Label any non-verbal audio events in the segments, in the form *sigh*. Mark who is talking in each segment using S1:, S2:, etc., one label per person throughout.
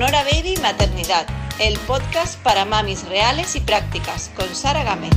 S1: Sonora Baby Maternidad, el podcast para mamis reales y prácticas, con Sara Gámez.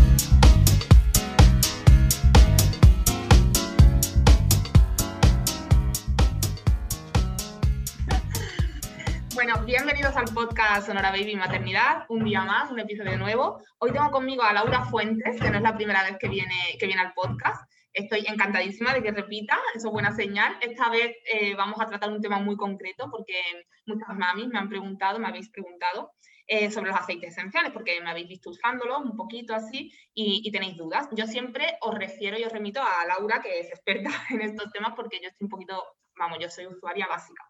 S2: Bueno, bienvenidos al podcast Sonora Baby Maternidad, un día más, un episodio nuevo. Hoy tengo conmigo a Laura Fuentes, que no es la primera vez que viene, que viene al podcast. Estoy encantadísima de que repita, eso es buena señal. Esta vez eh, vamos a tratar un tema muy concreto porque muchas mamis me han preguntado, me habéis preguntado eh, sobre los aceites esenciales porque me habéis visto usándolos un poquito así y, y, tenéis dudas. Yo siempre os refiero y os remito a Laura, que es experta *laughs* en estos temas porque yo estoy un poquito, vamos, yo soy usuaria básica.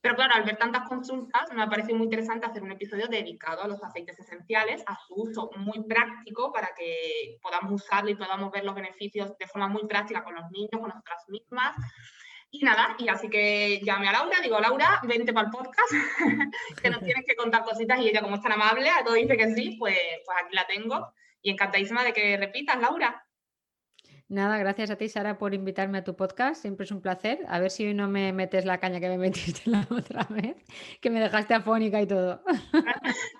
S2: Pero claro, al ver tantas consultas, me ha parecido muy interesante hacer un episodio dedicado a los aceites esenciales, a su uso muy práctico para que podamos usarlo y podamos ver los beneficios de forma muy práctica con los niños, con nosotras mismas. Y nada, y así que llamé a Laura, digo, Laura, vente para el podcast, *laughs* que nos tienes que contar cositas y ella como es tan amable, a todo dice que sí, pues, pues aquí la tengo. Y encantadísima de que repitas, Laura.
S3: Nada, gracias a ti, Sara, por invitarme a tu podcast. Siempre es un placer. A ver si hoy no me metes la caña que me *laughs* metiste la otra vez, que me dejaste afónica y todo.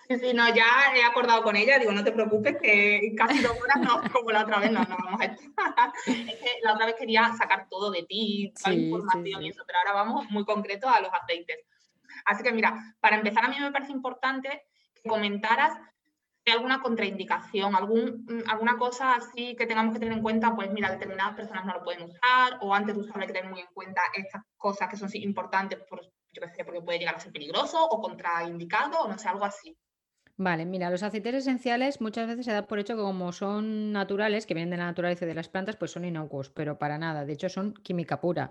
S2: Sí, *laughs* sí, no, ya he acordado con ella. Digo, no te preocupes, que casi dos horas no, *laughs* como la otra vez, no, no vamos a estar. Es que la otra vez quería sacar todo de ti, toda la información sí, sí. y eso, pero ahora vamos muy concreto a los aceites. Así que mira, para empezar, a mí me parece importante que comentaras alguna contraindicación, algún, mm, alguna cosa así que tengamos que tener en cuenta, pues mira, determinadas personas no lo pueden usar, o antes de usarlo hay que tener muy en cuenta estas cosas que son importantes, por, yo qué sé, porque puede llegar a ser peligroso o contraindicado, o no sé, algo así.
S3: Vale, mira, los aceites esenciales muchas veces se da por hecho que como son naturales, que vienen de la naturaleza de las plantas, pues son inocuos, pero para nada, de hecho son química pura.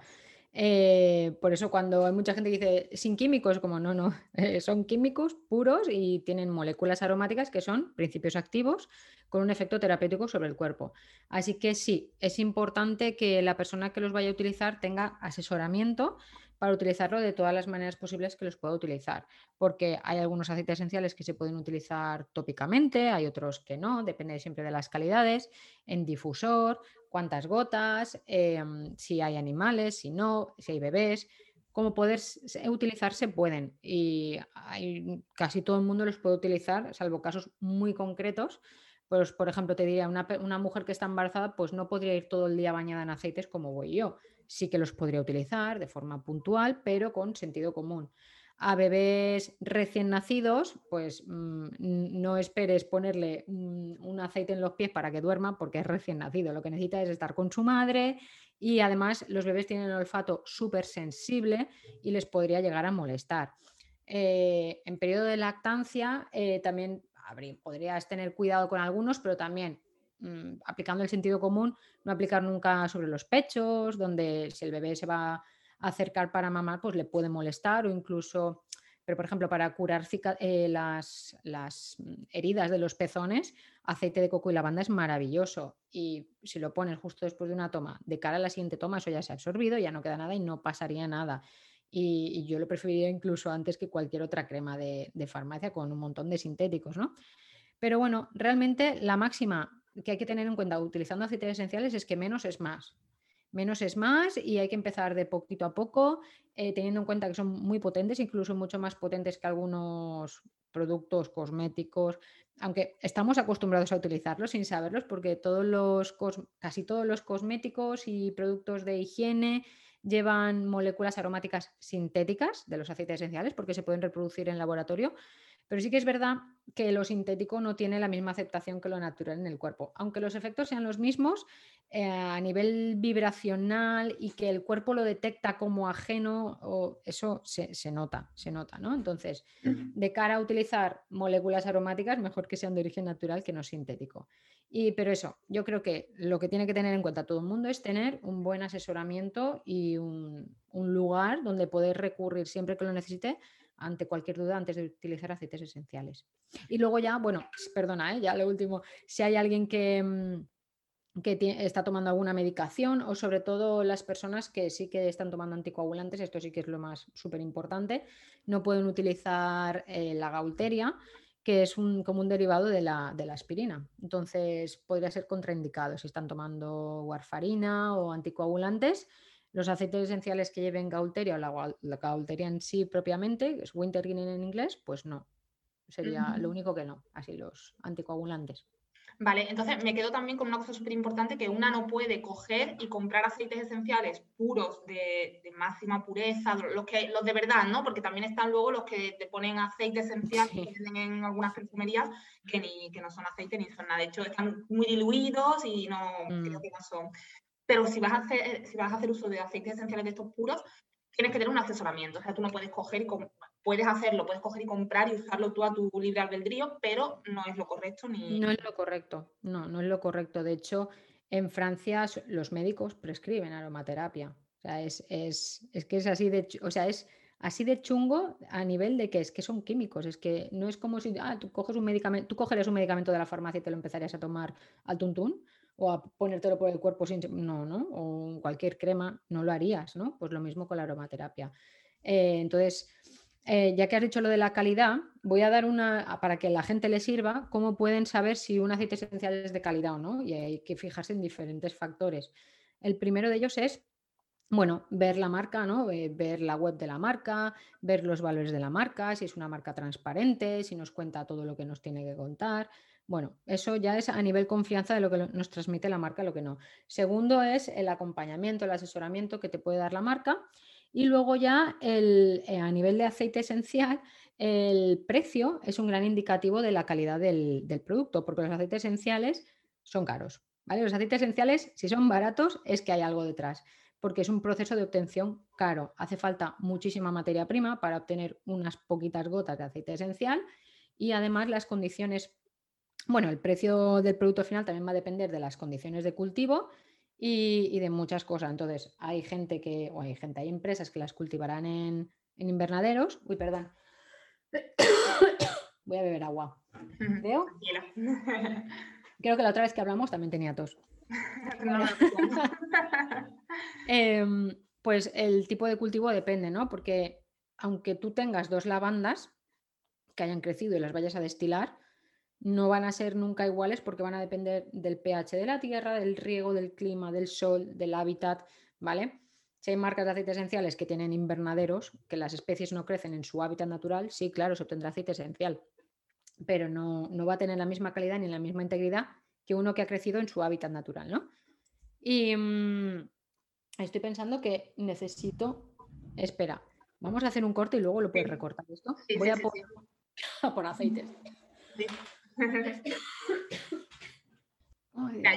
S3: Eh, por eso cuando hay mucha gente que dice sin químicos, como no, no, *laughs* eh, son químicos puros y tienen moléculas aromáticas que son principios activos con un efecto terapéutico sobre el cuerpo. Así que sí, es importante que la persona que los vaya a utilizar tenga asesoramiento para utilizarlo de todas las maneras posibles que los pueda utilizar, porque hay algunos aceites esenciales que se pueden utilizar tópicamente, hay otros que no, depende siempre de las calidades, en difusor, cuántas gotas, eh, si hay animales, si no, si hay bebés, cómo poder utilizar se pueden y casi todo el mundo los puede utilizar, salvo casos muy concretos. Pues, por ejemplo, te diría, una, una mujer que está embarazada, pues no podría ir todo el día bañada en aceites como voy yo sí que los podría utilizar de forma puntual, pero con sentido común. A bebés recién nacidos, pues mmm, no esperes ponerle un, un, aceite en los pies para que duerma porque es recién nacido. Lo que necesita es estar con su madre y además los bebés tienen el olfato súper sensible y les podría llegar a molestar. Eh, en periodo de lactancia eh, también podrías tener cuidado con algunos, pero también aplicando el sentido común, no aplicar nunca sobre los pechos, donde si el bebé se va a acercar para mamar, pues le puede molestar o incluso, pero por ejemplo, para curar eh, las, las, heridas de los pezones, aceite de coco y lavanda es maravilloso. Y si lo pones justo después de una toma, de cara a la siguiente toma, eso ya se ha absorbido, ya no queda nada y no pasaría nada. Y, y yo lo preferiría incluso antes que cualquier otra crema de, de farmacia con un montón de sintéticos, ¿no? Pero bueno, realmente la máxima que hay que tener en cuenta utilizando aceites esenciales es que menos es más. Menos es más y hay que empezar de poquito a poco, eh, teniendo en cuenta que son muy potentes, incluso mucho más potentes que algunos productos cosméticos, aunque estamos acostumbrados a utilizarlos sin saberlos, porque todos los casi todos los cosméticos y productos de higiene llevan moléculas aromáticas sintéticas de los aceites esenciales porque se pueden reproducir en laboratorio, pero sí que es verdad que lo sintético no tiene la misma aceptación que lo natural en el cuerpo. Aunque los efectos sean los mismos, eh, a nivel vibracional y que el cuerpo lo detecta como ajeno, o eso se, se, nota, se nota, ¿no? Entonces, de cara a utilizar moléculas aromáticas, mejor que sean de origen natural que no sintético. Y, pero eso, yo creo que lo que tiene que tener en cuenta todo el mundo es tener un buen asesoramiento y un, un lugar donde poder recurrir siempre que lo necesite ante cualquier duda antes de utilizar aceites esenciales. Y luego ya, bueno, perdona, ¿eh? ya lo último, si hay alguien que, mm, que está tomando alguna medicación o sobre todo las personas que sí que están tomando anticoagulantes, esto sí que es lo más súper importante, no pueden utilizar eh, la gaulteria, que es un, como un derivado de la, de la, aspirina. Entonces podría ser contraindicado si están tomando warfarina o anticoagulantes Los aceites esenciales que lleven gaulteria o la, la gaulteria en sí propiamente, que es wintergreen en inglés, pues no. Sería lo único que no, así los anticoagulantes.
S2: Vale, entonces me quedo también con una cosa súper importante, que una no puede coger y comprar aceites esenciales puros de, máxima pureza, los, que, los de verdad, ¿no? Porque también están luego los que te ponen aceite esencial que venden en algunas perfumerías que, ni, que no son aceite ni son nada. De hecho, están muy diluidos y no creo mm. que no son. Pero si vas, a hacer, si vas a hacer uso de aceites esenciales de estos puros, tienes que tener un asesoramiento. O sea, tú no puedes coger y puedes hacerlo, puedes coger y comprar y usarlo tú a tu libre albedrío, pero no es lo correcto ni.
S3: No es lo correcto, no, no es lo correcto. De hecho, en Francia los médicos prescriben aromaterapia. O sea, es, que es así de, o sea, es así de chungo a nivel de que es que son químicos. Es que no es como si ah, tú coges un medicamento, tú cogerías un medicamento de la farmacia y te lo empezarías a tomar al tuntún o a ponértelo por el cuerpo sin. No, ¿no? O cualquier crema, no lo harías, ¿no? Pues lo mismo con la aromaterapia. Eh, entonces, eh, ya que has dicho lo de la calidad, voy a dar una, para que la gente le sirva, cómo pueden saber si un aceite esencial es de calidad o no. Y hay que fijarse en diferentes factores. El primero de ellos es, bueno, ver la marca, ¿no? Ver la web de la marca, ver los valores de la marca, si es una marca transparente, si nos cuenta todo lo que nos tiene que contar. Bueno, eso ya es a nivel confianza de lo que nos transmite la marca, lo que no. Segundo es el acompañamiento, el asesoramiento que te puede dar la marca. Y luego ya el, eh, a nivel de aceite esencial, el precio es un gran indicativo de la calidad del, producto, porque los aceites esenciales son caros. ¿vale? Los aceites esenciales, si son baratos, es que hay algo detrás, porque es un proceso de obtención caro. Hace falta muchísima materia prima para obtener unas poquitas gotas de aceite esencial y además las condiciones, bueno, el precio del producto final también va a depender de las condiciones de cultivo y, de muchas cosas. Entonces, hay gente que, o hay gente, hay empresas que las cultivarán en, invernaderos. Uy, perdón. *coughs* Voy a beber agua. ¿Veo? *laughs* Creo que la otra vez que hablamos también tenía tos. *laughs* Em, pues el tipo de cultivo depende, ¿no? Porque aunque tú tengas dos lavandas que hayan crecido y las vayas a destilar, no van a ser nunca iguales porque van a depender del pH de la tierra, del riego, del clima, del sol, del hábitat, ¿vale? Si hay marcas de aceites esenciales que tienen invernaderos, que las especies no crecen en su hábitat natural, sí, claro, se obtendrá aceite esencial, pero no, va a tener la misma calidad ni la misma integridad que uno que ha crecido en su hábitat natural, ¿no? Y mm, estoy pensando que necesito, espera, vamos a hacer un corte y luego lo puedes recortar esto. Voy a, por, *laughs* a por aceites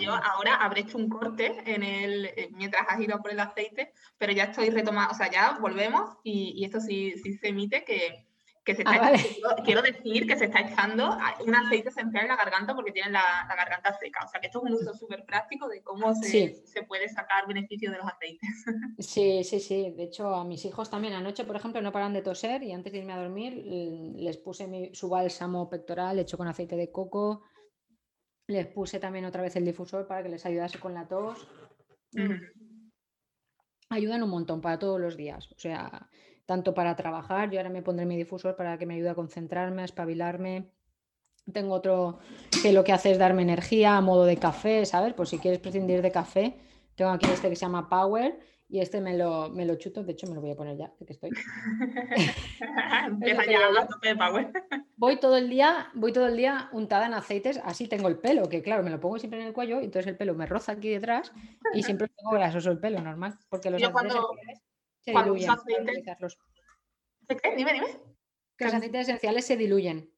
S2: yo ahora habré hecho un corte en el, eh, mientras has ido por el aceite, pero ya estoy retomando, o sea, ya volvemos y, esto sí, sí, se emite que, se está
S3: ah,
S2: quiero, decir que se está echando un aceite esencial en la garganta porque tienen la, garganta seca. O sea, que esto es un uso súper práctico de cómo se, se, puede sacar beneficio de los aceites. *laughs*
S3: Sí, sí, sí. De hecho, a mis hijos también anoche, por ejemplo, no paran de toser y antes de irme a dormir les puse mi, su bálsamo pectoral hecho con aceite de coco les puse también otra vez el difusor para que les ayudase con la tos. Ayudan un montón para todos los días. O sea, tanto para trabajar, yo ahora me pondré mi difusor para que me ayude a concentrarme, a espabilarme. Tengo otro que lo que hace es darme energía a modo de café, ¿sabes? Pues si quieres prescindir de café, tengo aquí este que se llama Power y este me lo, me lo chuto, de hecho me lo voy a poner ya, *laughs* de que estoy. voy todo el día, voy todo el día untada en aceites, así tengo el pelo, que claro, me lo pongo siempre en el cuello, y entonces el pelo me roza aquí detrás y siempre tengo grasoso el pelo, normal, porque los aceites cuando, se diluyen. Aceites...
S2: ¿Qué? Dime, dime.
S3: Que los aceites esenciales se diluyen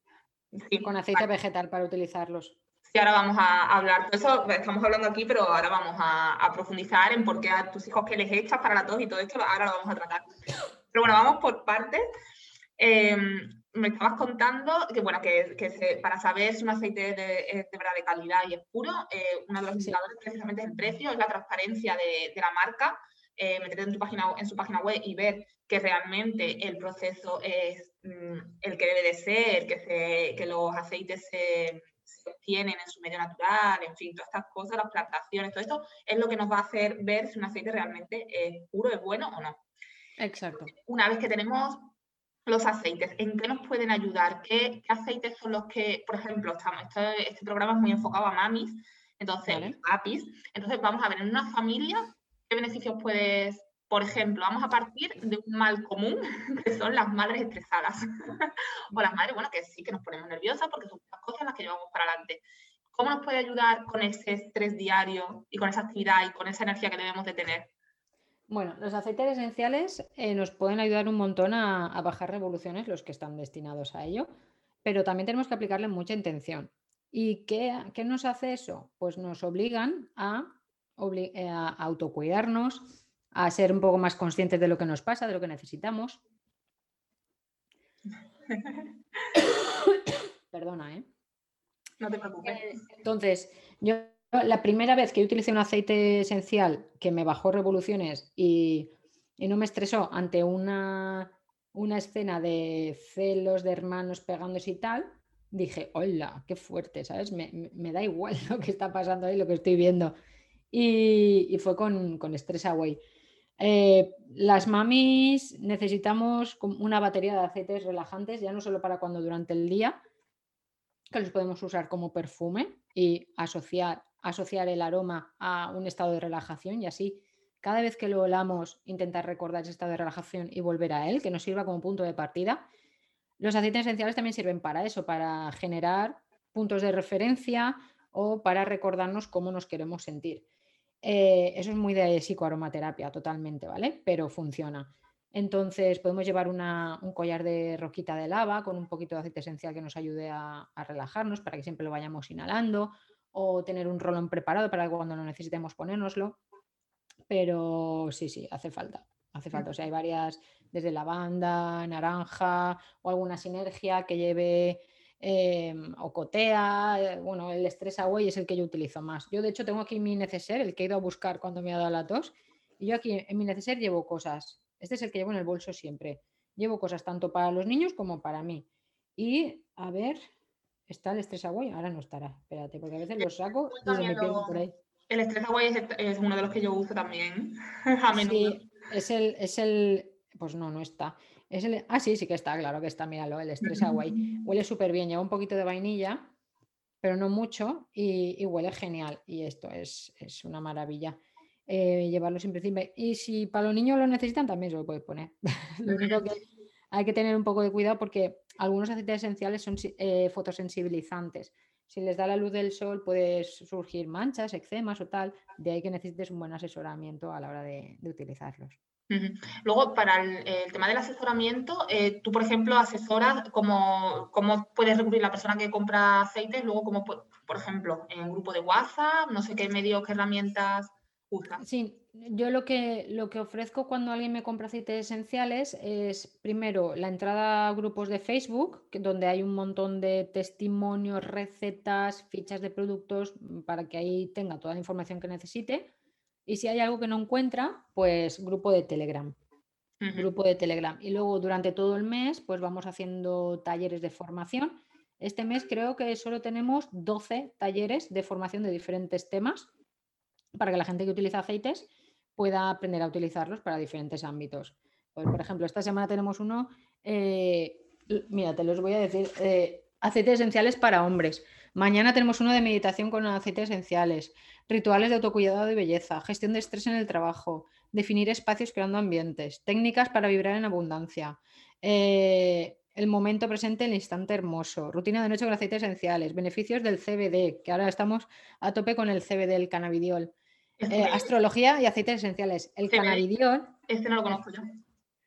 S3: con aceite vegetal para utilizarlos.
S2: Y ahora vamos a hablar de eso, estamos hablando aquí, pero ahora vamos a, profundizar en por qué a tus hijos que les echas para la tos y todo esto, ahora lo vamos a tratar. Pero bueno, vamos por partes. Em, me estabas contando que, bueno, que, para saber si un aceite es de, verdad de calidad y es puro, eh, uno de los indicadores precisamente es el precio, es la transparencia de, la marca, eh, meterte en, tu página, en su página web y ver que realmente el proceso es mm, el que debe de ser, que, se, que los aceites se se obtienen en su medio natural, en fin, todas estas cosas, las plantaciones, todo esto es lo que nos va a hacer ver si un aceite realmente es puro, es bueno o no.
S3: Exacto.
S2: Una vez que tenemos los aceites, ¿en qué nos pueden ayudar? ¿Qué, aceites son los que, por ejemplo, estamos, este, este programa es muy enfocado a mamis, entonces, apis, entonces vamos a ver en una familia qué beneficios puedes Por ejemplo, vamos a partir de un mal común, *laughs* que son las madres estresadas. *laughs* o las madres, bueno, que sí que nos ponemos nerviosas porque son las cosas las que llevamos para adelante. ¿Cómo nos puede ayudar con ese estrés diario y con esa actividad y con esa energía que debemos de tener?
S3: Bueno, los aceites esenciales eh, nos pueden ayudar un montón a, bajar revoluciones, los que están destinados a ello, pero también tenemos que aplicarle mucha intención. ¿Y qué, nos hace eso? Pues nos obligan a, a autocuidarnos, a ser un poco más conscientes de lo que nos pasa, de lo que necesitamos. *coughs* Perdona, ¿eh?
S2: No te preocupes.
S3: Eh, entonces, yo la primera vez que utilicé un aceite esencial que me bajó revoluciones y, no me estresó ante una, una, escena de celos de hermanos pegándose y tal, dije, hola, qué fuerte, ¿sabes? Me, da igual *laughs* lo que está pasando ahí, lo que estoy viendo. Y, fue con, con Stress Away. Eh, las mamis necesitamos una batería de aceites relajantes, ya no solo para cuando durante el día, que los podemos usar como perfume y asociar, asociar el aroma a un estado de relajación y así cada vez que lo olamos intentar recordar ese estado de relajación y volver a él, que nos sirva como punto de partida. Los aceites esenciales también sirven para eso, para generar puntos de referencia o para recordarnos cómo nos queremos sentir. Eh, eso es muy de psicoaromaterapia totalmente, ¿vale? Pero funciona. Entonces podemos llevar un collar de roquita de lava con un poquito de aceite esencial que nos ayude a, relajarnos para que siempre lo vayamos inhalando o tener un rolón preparado para cuando lo necesitemos ponérnoslo. Pero sí, sí, hace falta. Hace falta. O sea, hay varias, desde lavanda, naranja o alguna sinergia que lleve em, o cotea. Eh, bueno, el Stress Away es el que yo utilizo más. Yo, de hecho, tengo aquí mi neceser, el que he ido a buscar cuando me ha dado la tos. Y yo aquí en mi neceser llevo cosas este es el que llevo en el bolso siempre. Llevo cosas tanto para los niños como para mí. Y a ver, está el estrés agua, ahora no estará. Espérate, porque a veces lo saco y se me por ahí.
S2: El estrés agua es, uno de los que yo uso también. *laughs*
S3: Sí, es el, es el. Pues no, no está. Es el, ah, sí, sí que está, claro que está, míralo, el estrés agua. Huele súper bien, lleva un poquito de vainilla, pero no mucho, y, huele genial. Y esto es, es una maravilla. Eh, llevarlo siempre encima. Y si para los niños lo necesitan, también se lo puedes poner. *laughs* lo único que hay que tener un poco de cuidado porque algunos aceites esenciales son eh, fotosensibilizantes. Si les da la luz del sol, puede surgir manchas, eczemas o tal. De ahí que necesites un buen asesoramiento a la hora de, utilizarlos.
S2: Luego, para el, tema del asesoramiento, eh, tú, por ejemplo, asesoras cómo, cómo puedes recurrir la persona que compra aceites, luego, por ejemplo, en un grupo de WhatsApp, no sé qué medios, qué herramientas
S3: Sí, yo lo que, lo que ofrezco cuando alguien me compra aceites esenciales es primero la entrada a grupos de Facebook, donde hay un montón de testimonios, recetas, fichas de productos mm, para que ahí tenga toda la información que necesite. Y si hay algo que no encuentra, pues grupo de Telegram. Grupo de Telegram. Y luego durante todo el mes, pues vamos haciendo talleres de formación. Este mes creo que solo tenemos 12 talleres de formación de diferentes temas para que la gente que utiliza aceites pueda aprender a utilizarlos para diferentes ámbitos. Pues, por ejemplo, esta semana tenemos uno, eh, mira, te los voy a decir, eh, aceites esenciales para hombres. Mañana tenemos uno de meditación con aceites esenciales, rituales de autocuidado y belleza, gestión de estrés en el trabajo, definir espacios creando ambientes, técnicas para vibrar en abundancia, eh, el momento presente, el instante hermoso, rutina de noche con aceites esenciales, beneficios del CBD, que ahora estamos a tope con el CBD, el cannabidiol, eh, astrología y aceites esenciales. El cannabidiol.
S2: Este no lo conozco yo.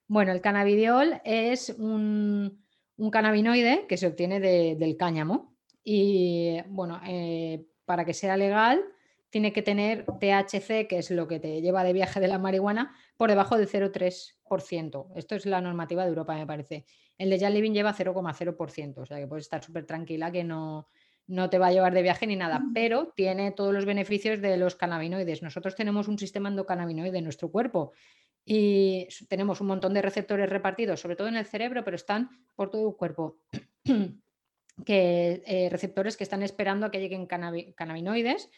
S3: Bueno, el cannabidiol es un, cannabinoide que se obtiene del cáñamo. Y bueno, eh, para que sea legal, tiene que tener THC, que es lo que te lleva de viaje de la marihuana, por debajo del 0,3%. Esto es la normativa de Europa, me parece. El de Jan Living lleva 0,0%, o sea que puedes estar súper tranquila que no, no te va a llevar de viaje ni nada, pero tiene todos los beneficios de los cannabinoides. Nosotros tenemos un sistema endocannabinoide en nuestro cuerpo y tenemos un montón de receptores repartidos, sobre todo en el cerebro, pero están por todo el cuerpo. *clears throat* que, eh, receptores que están esperando a que lleguen cannabinoides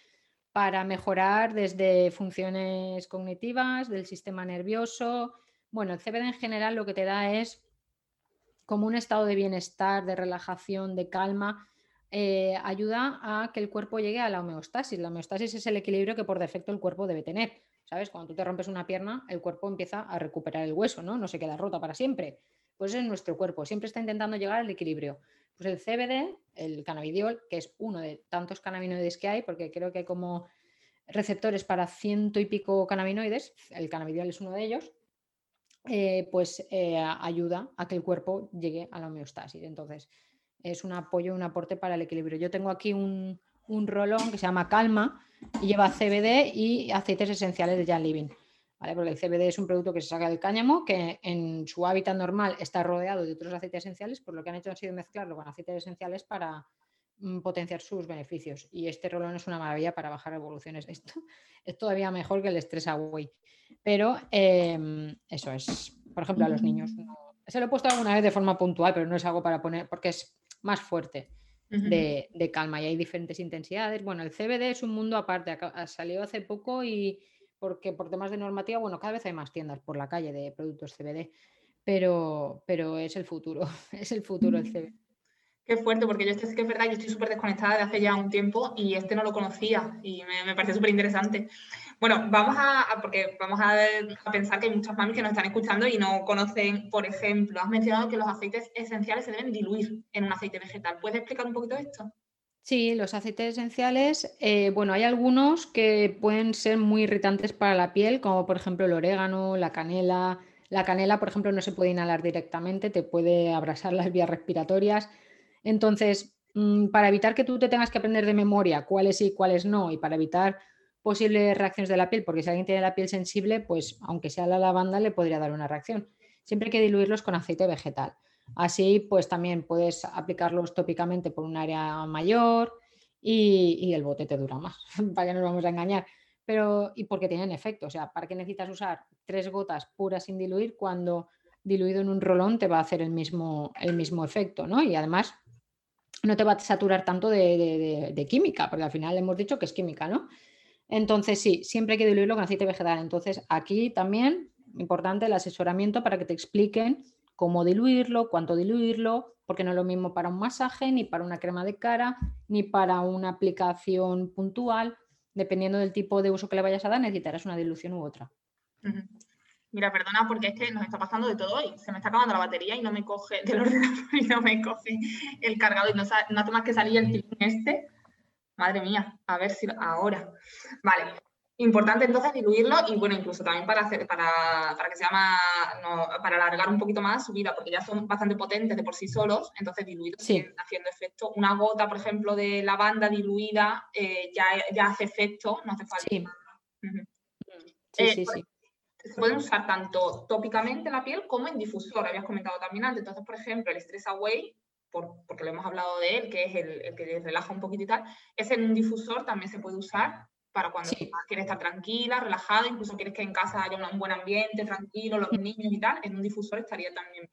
S3: para mejorar desde funciones cognitivas, del sistema nervioso. Bueno, el CBD en general lo que te da es como un estado de bienestar, de relajación, de calma, eh, ayuda a que el cuerpo llegue a la homeostasis. La homeostasis es el equilibrio que por defecto el cuerpo debe tener. ¿sabes? Cuando tú te rompes una pierna, el cuerpo empieza a recuperar el hueso, ¿no? No se queda rota para siempre. Pues es nuestro cuerpo, siempre está intentando llegar al equilibrio. Pues el CBD, el cannabidiol, que es uno de tantos cannabinoides que hay, porque creo que hay como receptores para ciento y pico cannabinoides, el cannabidiol es uno de ellos, eh, pues eh, ayuda a que el cuerpo llegue a la homeostasis. Entonces, es un apoyo, un aporte para el equilibrio. Yo tengo aquí un, un rolón que se llama Calma y lleva CBD y aceites esenciales de Jan Living. ¿Vale? Porque el CBD es un producto que se saca del cáñamo, que en su hábitat normal está rodeado de otros aceites esenciales, por lo que han hecho ha sido mezclarlo con aceites esenciales para mm, potenciar sus beneficios. Y este rolón es una maravilla para bajar revoluciones. *laughs* Esto es todavía mejor que el estrés away. Pero em, eso es, por ejemplo, a los niños. se lo he puesto alguna vez de forma puntual, pero no es algo para poner, porque es más fuerte. de, calma y hay diferentes intensidades. Bueno, el CBD es un mundo aparte, ha salido hace poco y porque por temas de normativa, bueno, cada vez hay más tiendas por la calle de productos CBD, pero, pero es el futuro, *laughs* es el futuro el CBD.
S2: Qué fuerte, porque yo este sí que es verdad, yo estoy súper desconectada de hace ya un tiempo y este no lo conocía y me, me parece súper interesante. Bueno, vamos a, porque vamos a, pensar que hay muchas mamis que nos están escuchando y no conocen, por ejemplo, has mencionado que los aceites esenciales se deben diluir en un aceite vegetal. ¿Puedes explicar un poquito esto?
S3: Sí, los aceites esenciales, eh, bueno, hay algunos que pueden ser muy irritantes para la piel, como por ejemplo el orégano, la canela. La canela, por ejemplo, no se puede inhalar directamente, te puede abrasar las vías respiratorias. Entonces, mm, para evitar que tú te tengas que aprender de memoria cuáles sí y cuáles no, y para evitar posibles reacciones de la piel, porque si alguien tiene la piel sensible, pues aunque sea la lavanda, le podría dar una reacción. Siempre hay que diluirlos con aceite vegetal. Así, pues también puedes aplicarlos tópicamente por un área mayor y, el bote te dura más, *laughs* para que no nos vamos a engañar. Pero, y porque tienen efecto, o sea, ¿para qué necesitas usar tres gotas puras sin diluir cuando diluido en un rolón te va a hacer el mismo, el mismo efecto, ¿no? Y además no te va a saturar tanto de, de química, porque al final hemos dicho que es química, ¿no? Entonces, sí, siempre hay que diluirlo con aceite vegetal. Entonces, aquí también, importante el asesoramiento para que te expliquen cómo diluirlo, cuánto diluirlo, porque no es lo mismo para un masaje, ni para una crema de cara, ni para una aplicación puntual. Dependiendo del tipo de uso que le vayas a dar, necesitarás una dilución u otra.
S2: Mira, perdona, porque es que nos está pasando de todo hoy. Se me está acabando la batería y no me coge del *laughs* ordenador y no me coge el cargador y no, no hace más que salir el este Madre mía, a ver si ahora. Vale. Importante entonces diluirlo y bueno, incluso también para hacer, para, para que se llama, para alargar un poquito más su vida, porque ya son bastante potentes de por sí solos, entonces diluirlos haciendo efecto. Una gota, por ejemplo, de lavanda diluida eh, ya, ya hace efecto, no hace falta. Sí, sí, eh, sí, sí. Se pueden usar tanto tópicamente en la piel como en difusor, habías comentado también antes. Entonces, por ejemplo, el Stress Away porque lo hemos hablado de él, que es el, que relaja un poquito y tal, ese en un difusor también se puede usar para cuando quieres estar tranquila, relajada, incluso quieres que en casa haya un buen ambiente, tranquilo, los niños y tal, en un difusor estaría también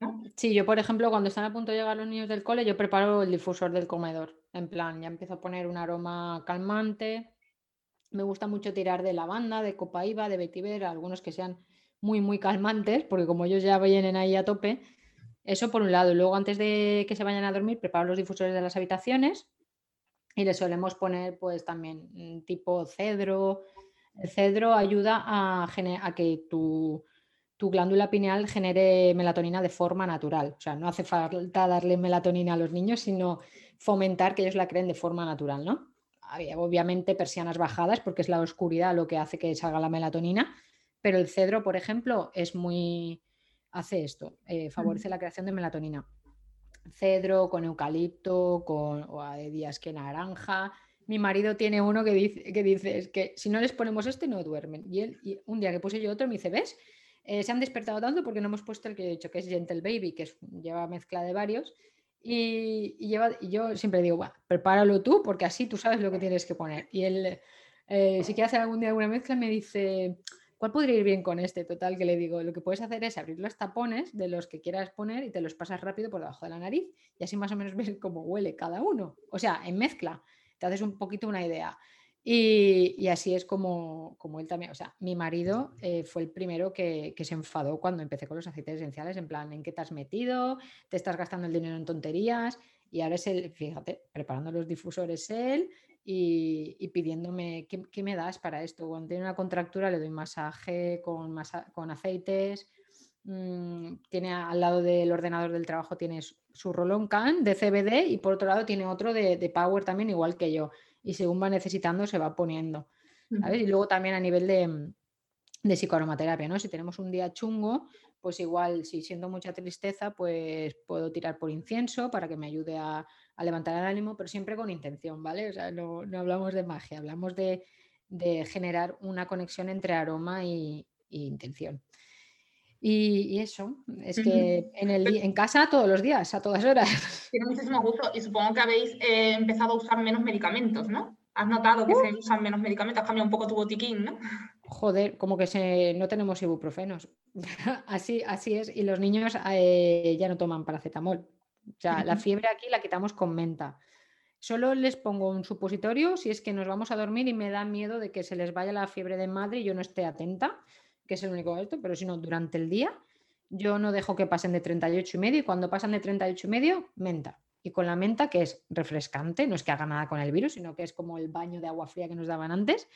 S2: ¿no?
S3: Sí, yo por ejemplo, cuando están a punto de llegar los niños del cole, yo preparo el difusor del comedor. En plan, ya empiezo a poner un aroma calmante. Me gusta mucho tirar de lavanda, de copaíba, de vetiver, algunos que sean muy, muy calmantes, porque como ellos ya vienen ahí a tope, eso por un lado. Luego, antes de que se vayan a dormir, preparo los difusores de las habitaciones y les solemos poner, pues también mm, tipo cedro. El cedro ayuda a, a que tu, glándula pineal genere melatonina de forma natural. O sea, no hace falta darle melatonina a los niños, sino fomentar que ellos la creen de forma natural, ¿no? Obviamente persianas bajadas porque es la oscuridad lo que hace que salga la melatonina, pero el cedro, por ejemplo, es muy, hace esto, eh, favorece la creación de melatonina. Cedro con eucalipto, con o hay días que naranja. Mi marido tiene uno que dice, que es que si no les ponemos este no duermen. Y, él, un día que puse yo otro me dice, ¿ves? Eh, se han despertado tanto porque no hemos puesto el que he dicho, que es Gentle Baby, que lleva mezcla de varios. Y, lleva, y yo siempre digo, prepáralo tú porque así tú sabes lo que tienes que poner. Y él, eh, si quiere hacer algún día alguna mezcla, me dice, ¿Cuál podría ir bien con este? Total, que le digo, lo que puedes hacer es abrir los tapones de los que quieras poner y te los pasas rápido por debajo de la nariz y así más o menos *laughs* ves cómo huele cada uno. O sea, en mezcla, te haces un poquito una idea. Y, así es como, como, él también, o sea, mi marido eh, fue el primero que, se enfadó cuando empecé con los aceites esenciales, en plan, ¿en qué te has metido? ¿Te estás gastando el dinero en tonterías? Y ahora es él, fíjate, preparando los difusores él y, pidiéndome ¿qué, me das para esto. Cuando tiene una contractura le doy masaje con, con aceites. Mm, tiene al lado del ordenador del trabajo tiene su rolón can de CBD y por otro lado tiene otro de, Power también igual que yo. Y según va necesitando se va poniendo. Y luego también a nivel de, de psicoaromaterapia, ¿no? Si tenemos un día chungo, pues igual si siento mucha tristeza, pues puedo tirar por incienso para que me ayude a, levantar el ánimo, pero siempre con intención, ¿vale? O sea, no, hablamos de magia, hablamos de, generar una conexión entre aroma y, intención. Y, eso, es que en, el, en casa todos los días, a todas horas. *laughs*
S2: Tiene muchísimo gusto y supongo que habéis eh, empezado a usar menos medicamentos, ¿no? Has notado que se usan menos medicamentos, has cambiado un poco tu botiquín, ¿no?
S3: Joder, como que se, no tenemos ibuprofenos. *laughs* así, así es. Y los niños eh, ya no toman paracetamol. O sea, la fiebre aquí la quitamos con menta. Solo les pongo un supositorio si es que nos vamos a dormir y me da miedo de que se les vaya la fiebre de madre y yo no esté atenta, que es el único esto, pero si no, durante el día yo no dejo que pasen de 38 y medio y cuando pasan de 38 y medio, menta. Y con la menta, que es refrescante, no es que haga nada con el virus, sino que es como el baño de agua fría que nos daban antes,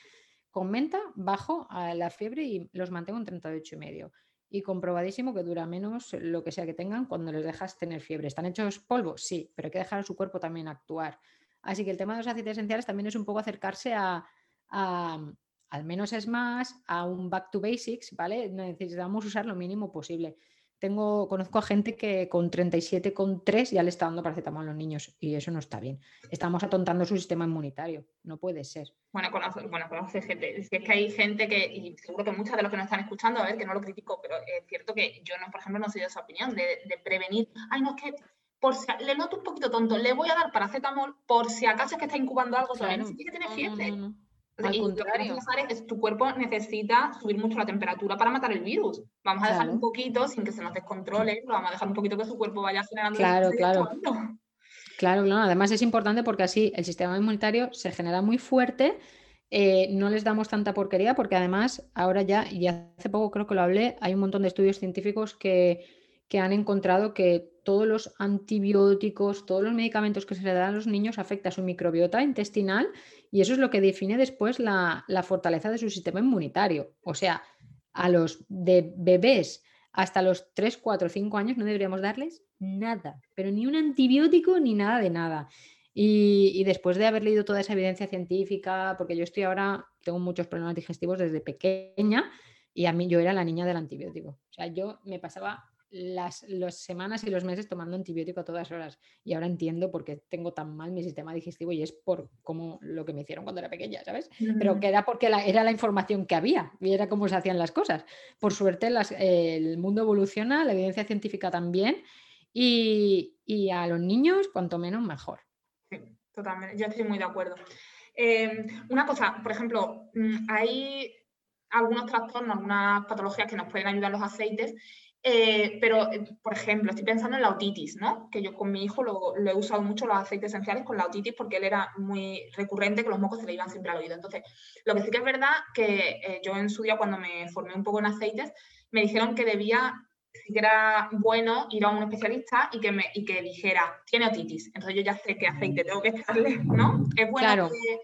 S3: con menta bajo a la fiebre y los mantengo en 38 y medio. Y comprobadísimo que dura menos lo que sea que tengan cuando les dejas tener fiebre. ¿Están hechos polvo? Sí, pero hay que dejar a su cuerpo también actuar. Así que el tema de los aceites esenciales también es un poco acercarse a, al menos es más, a un back to basics, ¿vale? Necesitamos usar lo mínimo posible. Tengo, conozco a gente que con 37,3 ya le está dando paracetamol a los niños y eso no está bien. Estamos atontando su sistema inmunitario. No puede ser.
S2: Bueno, conozco, bueno, gente. Es que, hay gente que, y seguro que muchas de los que nos están escuchando, a ver, que no lo critico, pero es cierto que yo, no, por ejemplo, no soy de esa opinión, de, prevenir. Ay, no, es que por si, le noto un poquito tonto, le voy a dar paracetamol por si acaso es que está incubando algo, claro. sí que tiene fiebre.
S3: Al contrario.
S2: es tu cuerpo necesita subir mucho la temperatura para matar el virus. Vamos a dejar un poquito sin que se nos descontrole, lo vamos a dejar un poquito que su cuerpo vaya generando.
S3: Claro, claro. Claro, claro. Además es importante porque así el sistema inmunitario se genera muy fuerte. Eh, no les damos tanta porquería porque además ahora ya, y hace poco creo que lo hablé, hay un montón de estudios científicos que, que han encontrado que todos los antibióticos, todos los medicamentos que se le dan a los niños afecta a su microbiota intestinal y eso es lo que define después la, fortaleza de su sistema inmunitario. O sea, a los de bebés hasta los 3, 4, 5 años no deberíamos darles nada, pero ni un antibiótico ni nada de nada. Y, y, después de haber leído toda esa evidencia científica, porque yo estoy ahora, tengo muchos problemas digestivos desde pequeña y a mí yo era la niña del antibiótico. O sea, yo me pasaba las, semanas y los meses tomando antibiótico a todas horas. Y ahora entiendo por qué tengo tan mal mi sistema digestivo y es por como lo que me hicieron cuando era pequeña, ¿sabes? Pero que era porque era la información que había y era cómo se hacían las cosas. Por suerte el mundo evoluciona, la evidencia científica también y, a los niños cuanto menos mejor.
S2: Sí, totalmente. Yo estoy muy de acuerdo. Em, una cosa, por ejemplo, mm, hay algunos trastornos, algunas patologías que nos pueden ayudar los aceites eh, pero, eh, por ejemplo, estoy pensando en la otitis, ¿no? Que yo con mi hijo lo, he usado mucho los aceites esenciales con la otitis porque él era muy recurrente que los mocos se le iban siempre al oído. Entonces, lo que sí que es verdad que eh, yo en su día cuando me formé un poco en aceites, me dijeron que debía, si era bueno, ir a un especialista y que me y que dijera, tiene otitis. Entonces yo ya sé qué aceite tengo que echarle, ¿no?
S3: Es bueno que,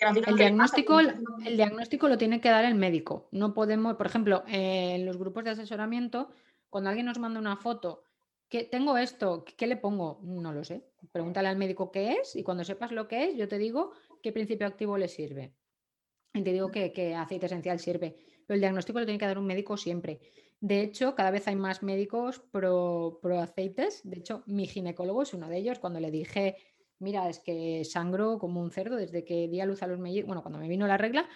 S3: el, diagnóstico, el diagnóstico lo tiene que dar el médico. No podemos, por ejemplo, en los grupos de asesoramiento, cuando alguien nos manda una foto, que tengo esto, ¿qué le pongo? No lo sé. Pregúntale al médico qué es y cuando sepas lo que es, yo te digo qué principio activo le sirve. Y te digo qué, aceite esencial sirve. Pero el diagnóstico lo tiene que dar un médico siempre. De hecho, cada vez hay más médicos pro, pro aceites. De hecho, mi ginecólogo es uno de ellos. Cuando le dije mira, es que sangro como un cerdo desde que di a luz a los mellizos, bueno, cuando me vino la regla,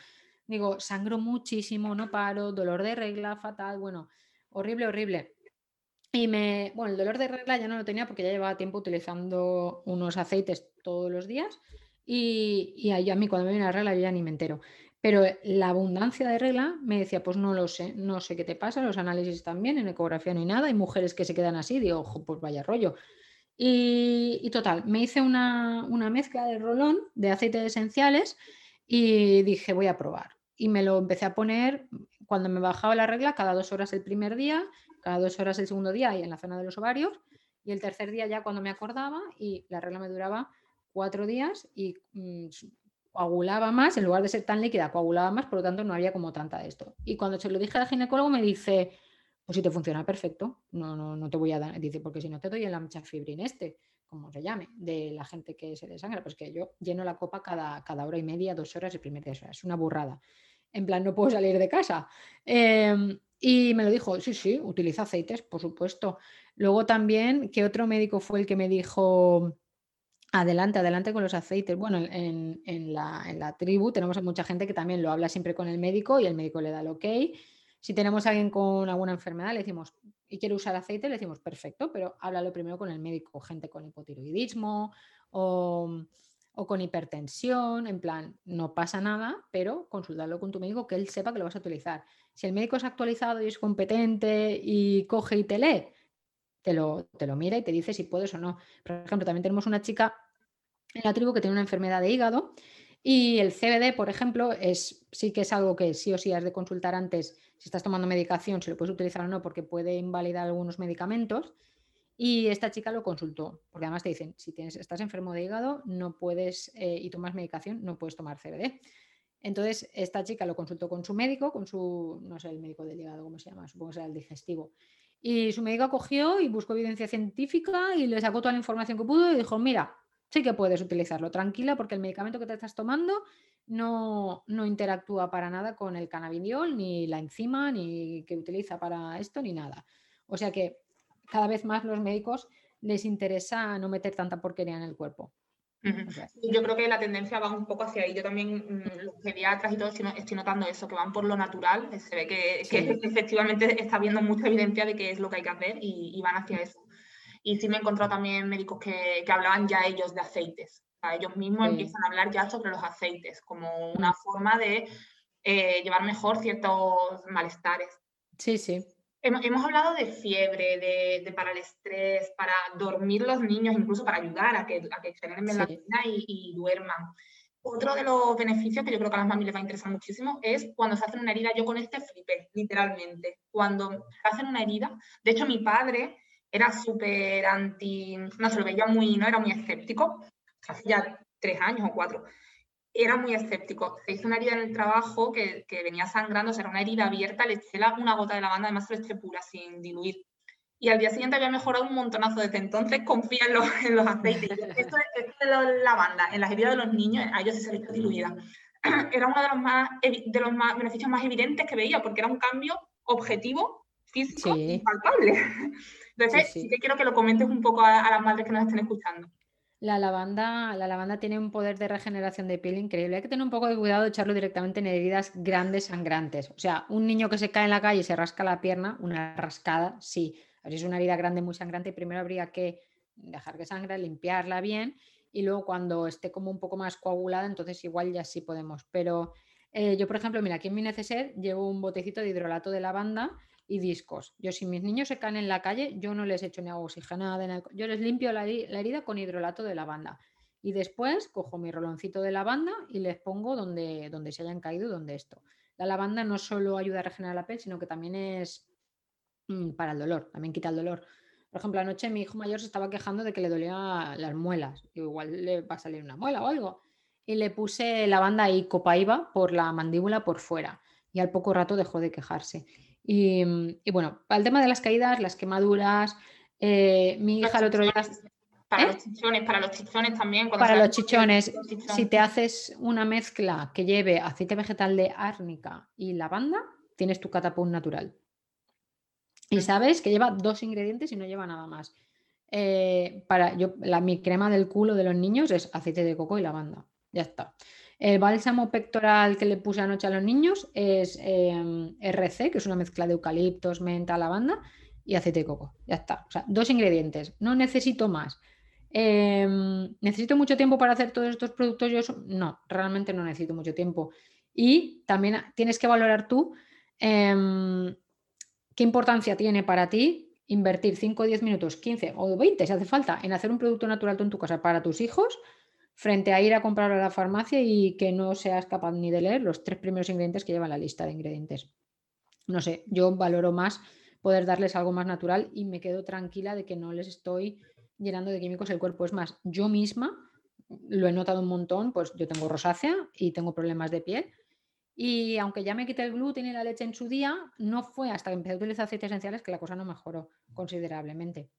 S3: digo, sangro muchísimo, no paro, dolor de regla fatal, bueno, horrible, horrible. Y me, bueno, el dolor de regla ya no lo tenía porque ya llevaba tiempo utilizando unos aceites todos los días y, y a mí cuando me viene la regla yo ya ni me entero. Pero la abundancia de regla me decía, pues no lo sé, no sé qué te pasa, los análisis también, en ecografía no hay nada, hay mujeres que se quedan así, digo, ojo, pues vaya rollo. Y, total, me hice una, mezcla de rolón de aceites esenciales y dije, voy a probar. Y me lo empecé a poner cuando me bajaba la regla, cada dos horas el primer día, cada dos horas el segundo día y en la zona de los ovarios. Y el tercer día ya cuando me acordaba y la regla me duraba cuatro días y mm, coagulaba más, en lugar de ser tan líquida, coagulaba más, por lo tanto no había como tanta de esto. Y cuando se lo dije al ginecólogo me dice, pues si te funciona perfecto, no, no, no te voy a dar, dice, porque si no te doy el amchafibrin este, como se llame, de la gente que se desangra, pues que yo lleno la copa cada, cada hora y media, dos horas el primer día, es una burrada. En plan, no puedo salir de casa. Em, y me lo dijo, sí, sí, utiliza aceites, por supuesto. Luego también, ¿qué otro médico fue el que me dijo, adelante, adelante con los aceites? Bueno, en, la, en la tribu tenemos a mucha gente que también lo habla siempre con el médico y el médico le da el ok. Si tenemos a alguien con alguna enfermedad, le decimos, y quiere usar aceite, le decimos, perfecto, pero háblalo primero con el médico, gente con hipotiroidismo o, o, con hipertensión, en plan, no pasa nada, pero consultarlo con tu médico que él sepa que lo vas a utilizar. Si el médico es actualizado y es competente y coge y te lee, te lo, te lo mira y te dice si puedes o no. Por ejemplo, también tenemos una chica en la tribu que tiene una enfermedad de hígado y el CBD, por ejemplo, es, sí que es algo que sí o sí has de consultar antes si estás tomando medicación, si lo puedes utilizar o no, porque puede invalidar algunos medicamentos. Y esta chica lo consultó, porque además te dicen, si estás enfermo de hígado, no puedes, eh, y tomas medicación, no puedes tomar CBD. Entonces, esta chica lo consultó con su médico, con su, no sé, el médico del hígado, ¿cómo se llama? Supongo que será el digestivo. Y su médico cogió y buscó evidencia científica y le sacó toda la información que pudo y dijo, mira, sí que puedes utilizarlo, tranquila, porque el medicamento que te estás tomando no, no interactúa para nada con el cannabidiol, ni la enzima, ni que utiliza para esto, ni nada. O sea que cada vez más los médicos les interesa no meter tanta porquería en el cuerpo.
S2: Yo creo que la tendencia va un poco hacia ahí. Yo también, mm, los pediatras y todo, estoy, notando eso, que van por lo natural. Se ve que, efectivamente está habiendo mucha evidencia de que es lo que hay que hacer y, van hacia eso. Y sí me he encontrado también médicos que, que hablaban ya ellos de aceites ellos mismos empiezan a hablar ya sobre los aceites como una mm. forma de eh, llevar mejor ciertos malestares.
S3: Sí, sí.
S2: Hemos, hablado de fiebre, de, para el estrés, para dormir los niños, incluso para ayudar a que, a que generen melatonina y, duerman. Otro de los beneficios que yo creo que a las mamás les va a interesar muchísimo es cuando se hacen una herida. Yo con este flipé, literalmente. Cuando se hacen una herida, de hecho mi padre era súper anti, no se lo veía muy, no era muy escéptico, hace ya tres años o cuatro, era muy escéptico. Se hizo una herida en el trabajo que, que venía sangrando, o sea, era una herida abierta, le eché una gota de lavanda, además se lo eché pura, sin diluir. Y al día siguiente había mejorado un montonazo desde entonces, confía en los, en los aceites. Esto, de la lavanda, en las heridas de los niños, a ellos se les diluida. *clears throat* Era uno de los, más, de los más, beneficios más evidentes que veía, porque era un cambio objetivo, físico y palpable. Entonces, sí, que quiero que lo comentes un poco a, a las madres que nos estén escuchando.
S3: La lavanda, la lavanda tiene un poder de regeneración de piel increíble. Hay que tener un poco de cuidado de echarlo directamente en heridas grandes, sangrantes. O sea, un niño que se cae en la calle y se rasca la pierna, una rascada, sí. Si es una herida grande, muy sangrante, primero habría que dejar que sangre, limpiarla bien y luego cuando esté como un poco más coagulada, entonces igual ya sí podemos. Pero eh, yo, por ejemplo, mira, aquí en mi neceser llevo un botecito de hidrolato de lavanda y discos. Yo si mis niños se caen en la calle, yo no les echo ni agua oxigenada, yo les limpio la, herida con hidrolato de lavanda. Y después cojo mi roloncito de lavanda y les pongo donde, donde se hayan caído, donde esto. La lavanda no solo ayuda a regenerar la piel, sino que también es mm, para el dolor, también quita el dolor. Por ejemplo, anoche mi hijo mayor se estaba quejando de que le dolían las muelas. Igual le va a salir una muela o algo. Y le puse lavanda y copaiba por la mandíbula por fuera. Y al poco rato dejó de quejarse. Mm, y, bueno, para el tema de las caídas, las quemaduras, eh, mi hija el otro día...
S2: Para ¿Eh? los chichones, para los chichones también.
S3: Para los chichones, si te haces una mezcla que lleve aceite vegetal de árnica y lavanda, tienes tu catapum natural. Y sabes que lleva dos ingredientes y no lleva nada más. Eh, para yo, la, mi crema del culo de los niños es aceite de coco y lavanda. Ya está. El bálsamo pectoral que le puse anoche a los niños es em, RC, que es una mezcla de eucaliptos, menta, lavanda y aceite de coco. Ya está. O sea, dos ingredientes. No necesito más. Em, ¿Necesito mucho tiempo para hacer todos estos productos? Yo no, realmente no necesito mucho tiempo. Y también tienes que valorar tú em, qué importancia tiene para ti invertir 5, 10 minutos, 15 o 20 si hace falta en hacer un producto natural en tu casa para tus hijos frente a ir a comprar a la farmacia y que no seas capaz ni de leer los tres primeros ingredientes que lleva la lista de ingredientes. No sé, yo valoro más poder darles algo más natural y me quedo tranquila de que no les estoy llenando de químicos el cuerpo. Es más, yo misma lo he notado un montón, pues yo tengo rosácea y tengo problemas de piel. Y aunque ya me quité el gluten y la leche en su día, no fue hasta que empecé a utilizar aceites esenciales que la cosa no mejoró considerablemente.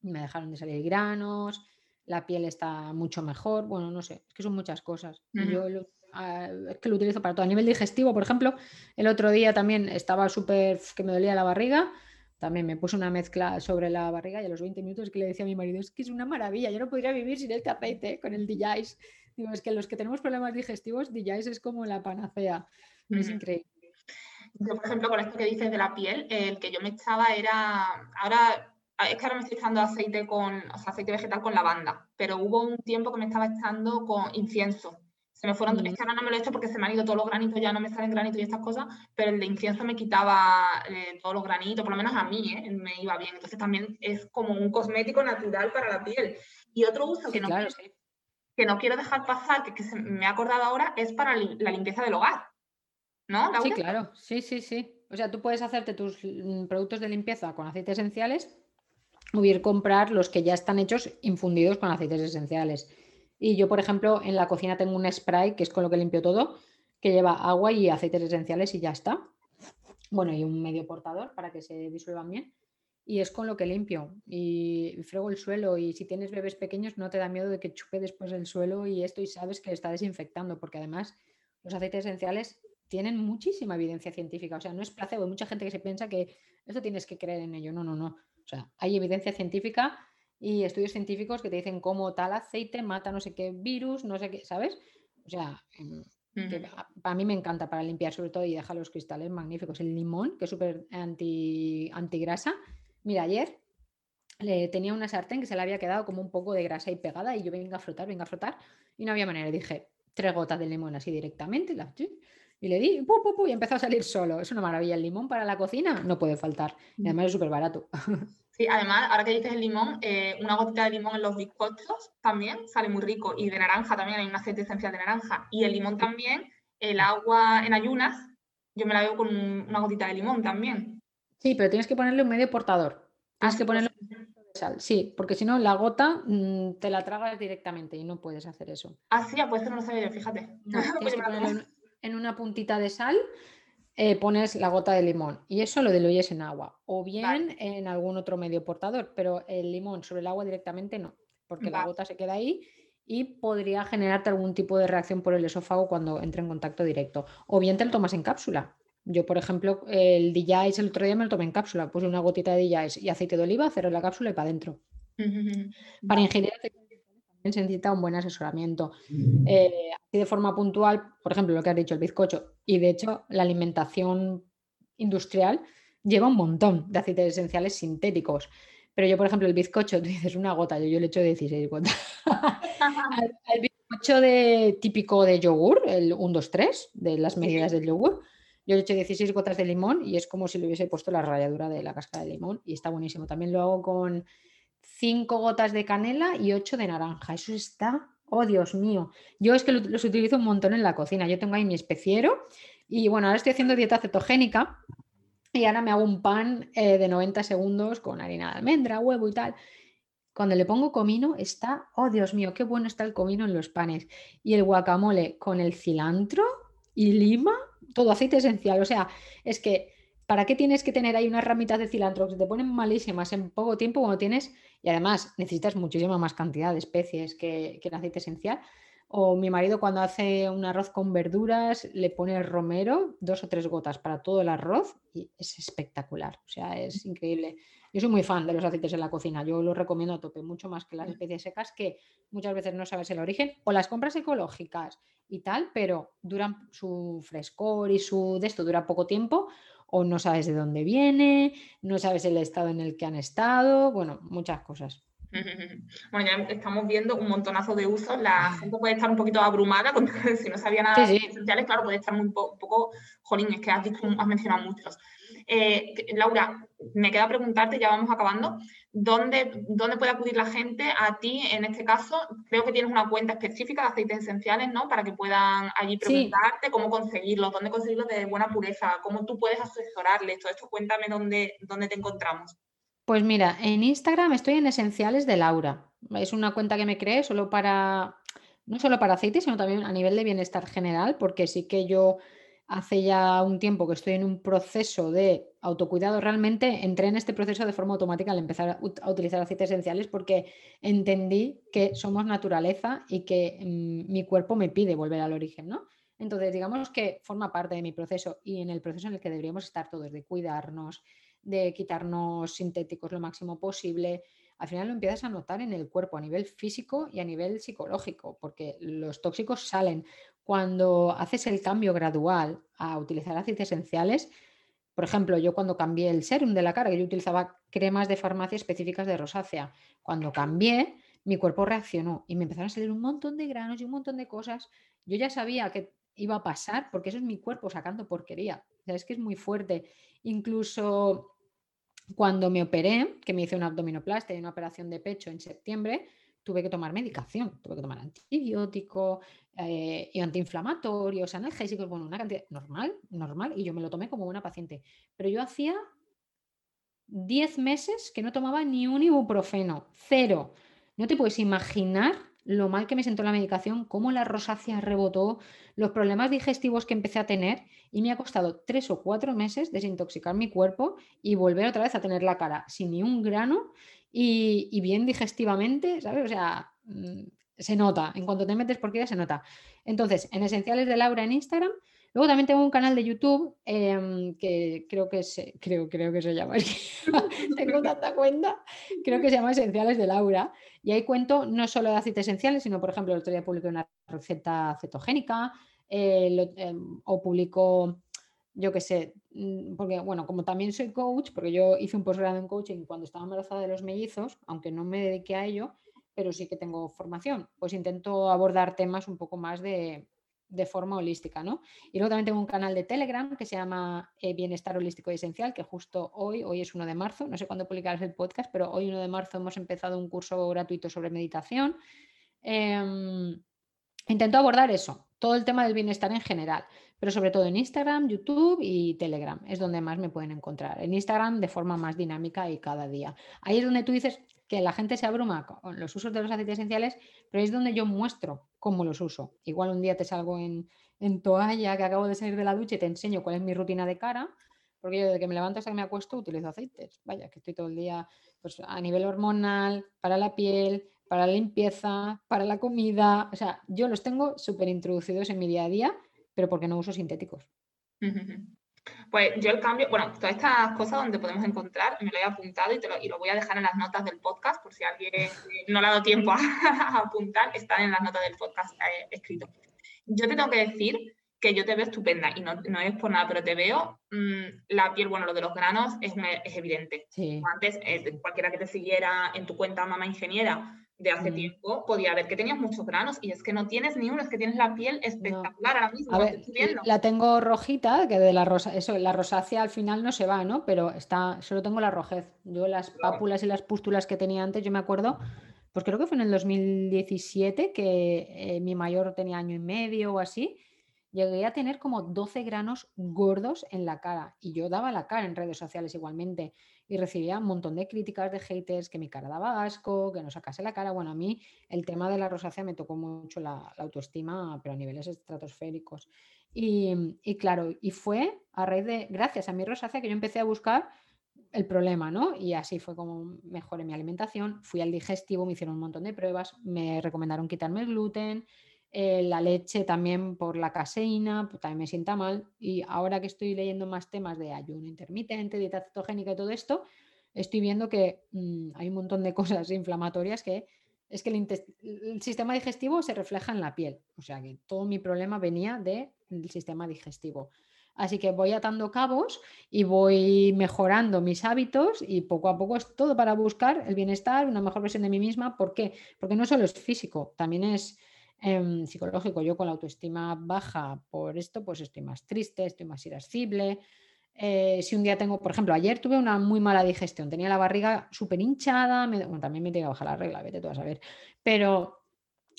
S3: Me dejaron de salir granos, la piel está mucho mejor. Bueno, no sé, es que son muchas cosas. Yo ah, es que lo utilizo para todo. A nivel digestivo, por ejemplo, el otro día también estaba súper que me dolía la barriga también me puse una mezcla sobre la barriga y a los 20 minutos que le decía a mi marido, es que es una maravilla, yo no podría vivir sin este aceite, con el DJs. Digo, es que los que tenemos problemas digestivos, DJs es como la panacea. Es increíble.
S2: Yo, por ejemplo, con esto que dices de la piel, el que yo me echaba era, ahora, es que ahora me estoy echando aceite con, o sea, aceite vegetal con lavanda, pero hubo un tiempo que me estaba echando con incienso se me fueron, es que ahora no me lo he hecho porque se me han ido todos los granitos, ya no me salen granitos y estas cosas, pero el de incienso me quitaba eh, todos los granitos, por lo menos a mí, ¿eh? me iba bien. Entonces también es como un cosmético natural para la piel. Y otro uso que, no quiero, que no quiero dejar pasar, que, se me ha acordado ahora, es para la limpieza del hogar. ¿No?
S3: Sí, claro, sí, sí, sí. O sea, tú puedes hacerte tus mm, productos de limpieza con aceites esenciales o bien comprar los que ya están hechos infundidos con aceites esenciales. Y yo, por ejemplo, en la cocina tengo un spray, que es con lo que limpio todo, que lleva agua y aceites esenciales y ya está. Bueno, y un medio portador para que se disuelvan bien. Y es con lo que limpio. Y frego el suelo. Y si tienes bebés pequeños, no te da miedo de que chupe después el suelo y esto y sabes que está desinfectando, porque además los aceites esenciales tienen muchísima evidencia científica. O sea, no es placebo. Hay mucha gente que se piensa que esto tienes que creer en ello. No, no, no. O sea, hay evidencia científica y estudios científicos que te dicen cómo tal aceite mata no sé qué virus, no sé qué, ¿sabes? O sea, em, para mí me encanta para limpiar sobre todo y dejar los cristales magníficos. El limón, que es súper anti, antigrasa. Mira, ayer le tenía una sartén que se le había quedado como un poco de grasa y pegada y yo venga a frotar, venga a frotar y no había manera. Dije, tres gotas de limón así directamente y le di y empezó a salir solo. Es una maravilla. El limón para la cocina no puede faltar. Y además es súper barato. *laughs*
S2: Sí, además, ahora que dices el limón, eh, una gotita de limón en los bizcochos también sale muy rico. Y de naranja también, hay un aceite esencial de naranja. Y el limón también, el agua en ayunas, yo me la veo con una gotita de limón también.
S3: Sí, pero tienes que ponerle un medio portador. Tienes ah, que ponerle un de sal. Sí, porque si no, la gota mm, te la tragas directamente y no puedes hacer eso.
S2: Ah, sí, pues eso no lo sabía yo, fíjate.
S3: tienes *laughs* que ponerle en una puntita de sal eh, pones la gota de limón y eso lo diluyes en agua o bien en algún otro medio portador, pero el limón sobre el agua directamente no, porque la gota se queda ahí y podría generarte algún tipo de reacción por el esófago cuando entre en contacto directo. O bien te lo tomas en cápsula. Yo, por ejemplo, el DJs el otro día me lo tomé en cápsula, puse una gotita de DJs y aceite de oliva, cerré la cápsula y *laughs* para adentro. Para ingerir se necesita un buen asesoramiento. Eh, así de forma puntual, por ejemplo, lo que has dicho, el bizcocho, y de hecho la alimentación industrial lleva un montón de aceites esenciales sintéticos. Pero yo, por ejemplo, el bizcocho, *laughs* tú dices una gota, yo, yo le echo 16 gotas. *laughs* el, bizcocho de, típico de yogur, el 1, 2, 3, de las medidas del yogur, yo le echo 16 gotas de limón y es como si le hubiese puesto la ralladura de la cáscara de limón y está buenísimo. También lo hago con 5 gotas de canela y 8 de naranja. Eso está, oh Dios mío. Yo es que los utilizo un montón en la cocina. Yo tengo ahí mi especiero y bueno, ahora estoy haciendo dieta cetogénica y ahora me hago un pan eh, de 90 segundos con harina de almendra, huevo y tal. Cuando le pongo comino está, oh Dios mío, qué bueno está el comino en los panes. Y el guacamole con el cilantro y lima, todo aceite esencial. O sea, es que ¿para qué tienes que tener ahí unas ramitas de cilantro que se te ponen malísimas en poco tiempo cuando tienes, y además necesitas muchísima más cantidad de especies que, que el aceite esencial? O mi marido cuando hace un arroz con verduras le pone romero, dos o tres gotas para todo el arroz y es espectacular, o sea, es increíble. Yo soy muy fan de los aceites en la cocina, yo los recomiendo a tope, mucho más que las especies secas que muchas veces no sabes el origen o las compras ecológicas y tal, pero duran su frescor y su de esto dura poco tiempo o no sabes de dónde viene, no sabes el estado en el que han estado, bueno, muchas cosas. *laughs*
S2: Bueno, ya estamos viendo un montonazo de usos. La gente puede estar un poquito abrumada con, *laughs* si no sabía nada de esenciales, claro, puede estar un, poco, jolín, es que has, dicho, has mencionado muchos. Eh, Laura, me queda preguntarte, ya vamos acabando, ¿dónde, ¿dónde puede acudir la gente a ti en este caso? Creo que tienes una cuenta específica de aceites esenciales, ¿no? Para que puedan allí preguntarte cómo conseguirlos, dónde conseguirlos de buena pureza, cómo tú puedes asesorarles, todo esto, cuéntame dónde, dónde te encontramos.
S3: Pues mira, en Instagram estoy en Esenciales de Laura. Es una cuenta que me creé solo para no solo para aceite, sino también a nivel de bienestar general, porque sí que yo hace ya un tiempo que estoy en un proceso de autocuidado, realmente entré en este proceso de forma automática al empezar a, utilizar aceites esenciales porque entendí que somos naturaleza y que mm, mi cuerpo me pide volver al origen, ¿no? Entonces, digamos que forma parte de mi proceso y en el proceso en el que deberíamos estar todos, de cuidarnos, de quitarnos sintéticos lo máximo posible, al final lo empiezas a notar en el cuerpo a nivel físico y a nivel psicológico, porque los tóxicos salen cuando haces el cambio gradual a utilizar aceites esenciales. Por ejemplo, yo cuando cambié el serum de la cara, que yo utilizaba cremas de farmacia específicas de rosácea, cuando cambié, mi cuerpo reaccionó y me empezaron a salir un montón de granos y un montón de cosas. Yo ya sabía que iba a pasar porque eso es mi cuerpo sacando porquería. O es que es muy fuerte. Incluso cuando me operé, que me hice una abdominoplastia y una operación de pecho en septiembre, tuve que tomar medicación, tuve que tomar antibiótico eh, y antiinflamatorios, analgésicos, bueno, una cantidad normal, normal, y yo me lo tomé como una paciente. Pero yo hacía 10 meses que no tomaba ni un ibuprofeno, cero. No te puedes imaginar lo mal que me sentó la medicación, cómo la rosácea rebotó, los problemas digestivos que empecé a tener y me ha costado tres o cuatro meses desintoxicar mi cuerpo y volver otra vez a tener la cara sin ni un grano y, bien digestivamente, ¿sabes? O sea, mm, se nota, en cuanto te metes por qué se nota. Entonces, en Esenciales de Laura en Instagram Luego también tengo un canal de YouTube em, que creo que se, creo, creo que se llama, *laughs* tengo tanta cuenta, creo que se llama Esenciales de Laura. Y ahí cuento no solo de aceites esenciales, sino por ejemplo, el otro día publiqué una receta cetogénica eh, em, o publico, yo qué sé, mm, porque bueno, como también soy coach, porque yo hice un posgrado en coaching cuando estaba embarazada de los mellizos, aunque no me dediqué a ello, pero sí que tengo formación, pues intento abordar temas un poco más de, de forma holística, ¿no? Y luego también tengo un canal de Telegram que se llama eh, Bienestar Holístico y Esencial, que justo hoy, hoy es 1 de marzo, no sé cuándo publicarás el podcast, pero hoy 1 de marzo hemos empezado un curso gratuito sobre meditación. Em, intento abordar eso, todo el tema del bienestar en general, pero sobre todo en Instagram, YouTube y Telegram, es donde más me pueden encontrar. En Instagram de forma más dinámica y cada día. Ahí es donde tú dices que la gente se abruma con los usos de los aceites esenciales, pero es donde yo muestro cómo los uso. Igual un día te salgo en, toalla, que acabo de salir de la ducha y te enseño cuál es mi rutina de cara, porque yo desde que me levanto hasta que me acuesto utilizo aceites. Vaya, que estoy todo el día pues, a nivel hormonal, para la piel, para la limpieza, para la comida. O sea, yo los tengo súper introducidos en mi día a día, pero porque no uso sintéticos.
S2: Pues yo el cambio, bueno, todas estas cosas donde podemos encontrar, me lo he apuntado y, lo, y lo voy a dejar en las notas del podcast, por si alguien *laughs* no le ha dado tiempo *laughs* a, apuntar, están en las notas del podcast eh, escrito. Yo te tengo que decir que yo te veo estupenda y no, no es por nada, pero te veo mm, la piel, bueno, lo de los granos es, es evidente. Antes, eh, cualquiera que te siguiera en tu cuenta Mamá Ingeniera, de hace mm. tiempo, podía ver que tenías muchos granos y es que no tienes ni uno, es que tienes la piel espectacular ahora mismo.
S3: la tengo rojita, que de la rosa, eso, la rosácea al final no se va, ¿no? Pero está, solo tengo la rojez. Yo las pápulas y las pústulas que tenía antes, yo me acuerdo, pues creo que fue en el 2017 que eh, mi mayor tenía año y medio o así, llegué a tener como 12 granos gordos en la cara y yo daba la cara en redes sociales igualmente y recibía un montón de críticas de haters, que mi cara daba asco, que no sacase la cara. Bueno, a mí el tema de la rosácea me tocó mucho la, autoestima, pero a niveles estratosféricos. Y, y, claro, y fue a raíz de, gracias a mi rosácea, que yo empecé a buscar el problema, ¿no? Y así fue como mejoré mi alimentación, fui al digestivo, me hicieron un montón de pruebas, me recomendaron quitarme el gluten, eh, la leche también por la caseína, pues también me sienta mal. Y ahora que estoy leyendo más temas de ayuno intermitente, dieta cetogénica y todo esto, estoy viendo que mm, hay un montón de *laughs* cosas inflamatorias que es que el, sistema digestivo se refleja en la piel. O sea que todo mi problema venía del sistema digestivo. Así que voy atando cabos y voy mejorando mis hábitos y poco a poco es todo para buscar el bienestar, una mejor versión de mí misma. ¿Por qué? Porque no solo es físico, también es Em, psicológico. Yo con la autoestima baja por esto, pues estoy más triste, estoy más irascible. Eh, si un día tengo, por ejemplo, ayer tuve una muy mala digestión, tenía la barriga súper hinchada, bueno, también me tenía que bajar la regla, vete tú a saber, pero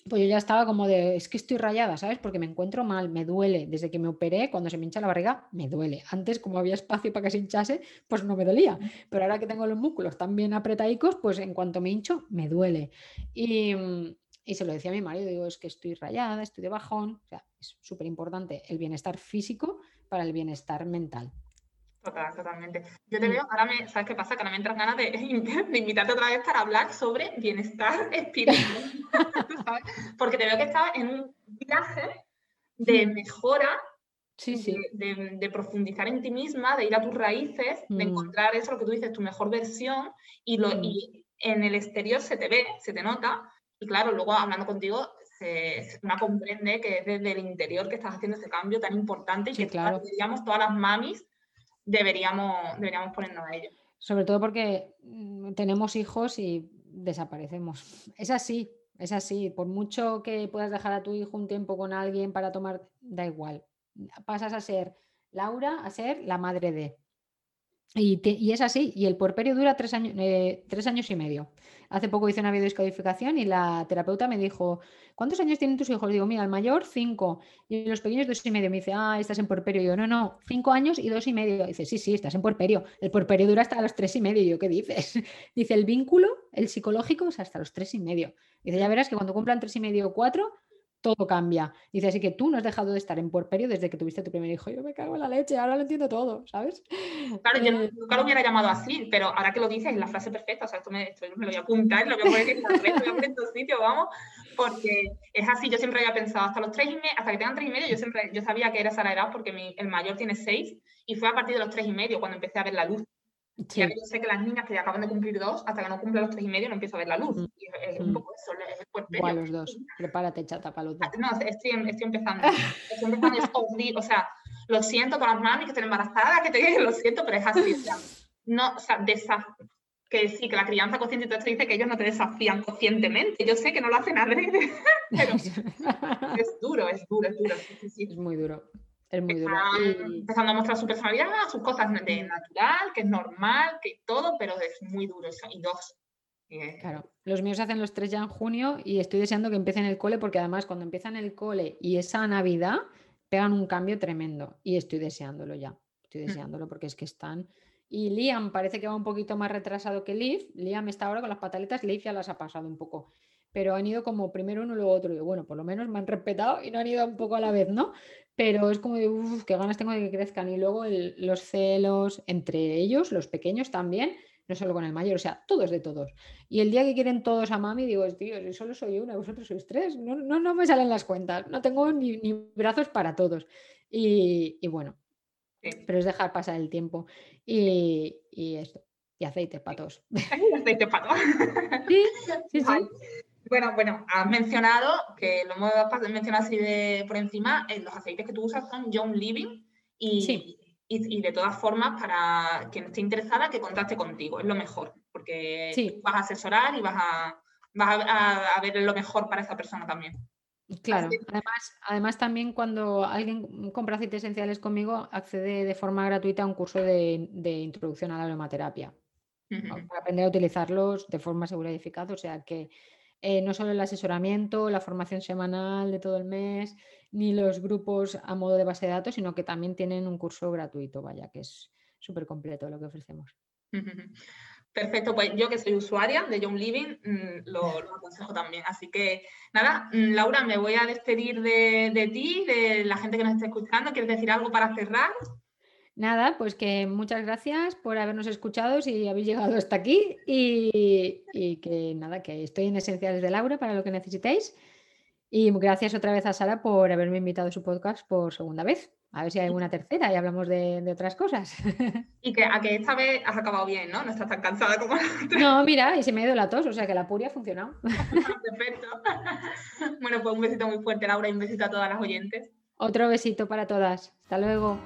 S3: pues yo ya estaba como de, es que estoy rayada, ¿sabes? Porque me encuentro mal, me duele. Desde que me operé, cuando se me hincha la barriga, me duele. Antes, como había espacio para que se hinchase, pues no me dolía. Pero ahora que tengo los músculos tan bien apretadicos, pues en cuanto me hincho, me duele. Y, Y se lo decía a mi marido, digo, es que estoy rayada, estoy de bajón. O sea, es súper importante el bienestar físico para el bienestar mental.
S2: Total, totalmente. Yo te mm. veo, ahora me, ¿sabes qué pasa? Que ahora me entran ganas de, *laughs* de, invitarte otra vez para hablar sobre bienestar *laughs* espiritual. Porque te veo que estás en un viaje de mm. mejora,
S3: sí, sí.
S2: De, profundizar en ti misma, de ir a tus raíces, de mm. encontrar eso, lo que tú dices, tu mejor versión, y, lo, y en el exterior se te ve, se te nota, y claro, luego hablando contigo, se, una comprende que es desde el interior que estás haciendo ese cambio tan importante y que
S3: claro.
S2: todas las mamis deberíamos, deberíamos ponernos a ello.
S3: Sobre todo porque mm, tenemos hijos y desaparecemos. Es así, es así. Por mucho que puedas dejar a tu hijo un tiempo con alguien para tomar, da igual. Pasas a ser Laura, a ser la madre de. Y, es así, y el porperio dura tres años, eh, tres años y medio. Hace poco hice una videodescodificación y la terapeuta me dijo, ¿cuántos años tienen tus hijos? Digo, mira, el mayor cinco y los pequeños dos y medio. Me dice, ah, estás en porperio. Y yo, no, no, cinco años y dos y medio. dice, sí, sí, estás en porperio. El porperio dura hasta los tres y medio. Y yo, ¿qué dices? *laughs* Dice, el vínculo, el psicológico, es hasta los tres y medio. Dice, ya verás que cuando cumplan tres y medio o cuatro, todo cambia. Dice, así que tú no has dejado de estar en puerperio desde que tuviste tu primer hijo. Yo me cago en la leche, ahora lo entiendo todo, ¿sabes?
S2: Claro, yo eh, nunca lo hubiera llamado así, pero ahora que lo dices, es la frase perfecta, o sea, esto me, me lo voy a apuntar, lo voy a poner en la red, lo voy a poner en tu sitio, vamos, porque es así, yo siempre había pensado, hasta los tres y medio, hasta que tengan tres y medio, yo siempre, yo sabía que era esa la edad porque mi, el mayor tiene seis, y fue a partir de los tres y medio cuando empecé a ver la luz. Sí. yo sé que las niñas que acaban de cumplir dos, hasta que no cumplen los tres y medio, no empiezo a ver la luz. Mm. Y es, un mm. poco eso, es
S3: el Igual los dos. Prepárate, chata, para los dos.
S2: No, estoy, estoy empezando. *laughs* Estoy empezando, es O sea, lo siento para las mamis que estén embarazadas, que te lo siento, pero es así. O sea, no, o sea, que sí, que la crianza consciente y todo esto dice que ellos no te desafían conscientemente. Yo sé que no lo hacen adrede, *laughs* pero *laughs* es duro, es duro, es duro. Sí, sí.
S3: Es muy duro. Es muy duro.
S2: Empezando a mostrar su personalidad, sus cosas de natural, que es normal, que todo, pero es muy duro. Y dos.
S3: Claro, los míos hacen los tres ya en junio y estoy deseando que empiecen el cole porque además cuando empiezan el cole y esa Navidad pegan un cambio tremendo y estoy deseándolo ya. Estoy mm. deseándolo porque es que están. Y Liam parece que va un poquito más retrasado que Liv. Liam está ahora con las pataletas, Liv ya las ha pasado un poco pero han ido como primero uno, luego otro. Y bueno, por lo menos me han respetado y no han ido un poco a la vez, ¿no? Pero es como de, uff, qué ganas tengo de que crezcan. Y luego los celos entre ellos, los pequeños también, no solo con el mayor, o sea, todos de todos. Y el día que quieren todos a mami, digo, tío, si solo soy una, vosotros sois tres, no, no, no me salen las cuentas, no tengo ni, brazos para todos. Y, bueno, pero es dejar pasar el tiempo. Y, y esto, y aceite para todos. *laughs*
S2: aceite para todos.
S3: sí, sí, sí.
S2: Bueno, bueno, has mencionado, que lo hemos mencionado así de, por encima, eh, los aceites que tú usas son Young Living y, y, de todas formas, para quien esté interesada, que contacte contigo, es lo mejor, porque vas a asesorar y vas a, vas a, ver lo mejor para esa persona también.
S3: Claro, además, además también cuando alguien compra aceites esenciales conmigo, accede de forma gratuita a un curso de, introducción a la aromaterapia, para aprender a utilizarlos de forma segura y eficaz, o sea que eh, no solo el asesoramiento, la formación semanal de todo el mes, ni los grupos a modo de base de datos, sino que también tienen un curso gratuito, vaya, que es súper completo lo que ofrecemos.
S2: Perfecto, pues yo que soy usuaria de Young Living mm, lo, aconsejo también. Así que nada, mm, Laura, me voy a despedir de, de ti, de la gente que nos está escuchando. ¿Quieres decir algo para cerrar?
S3: Nada, pues que muchas gracias por habernos escuchado si habéis llegado hasta aquí y, que nada, que estoy en Esenciales de Laura para lo que necesitéis. Y gracias otra vez a Sara por haberme invitado a su podcast por segunda vez. A ver si hay alguna tercera y hablamos de, otras cosas. *laughs*
S2: Y que a que esta vez has acabado bien, ¿no? No estás tan cansada como la otra.
S3: No, mira, y se me ha ido la tos, o sea que la puria ha funcionado. *laughs*
S2: Perfecto. Bueno, pues un besito muy fuerte, Laura, y un besito a todas las oyentes.
S3: Otro besito para todas. Hasta luego.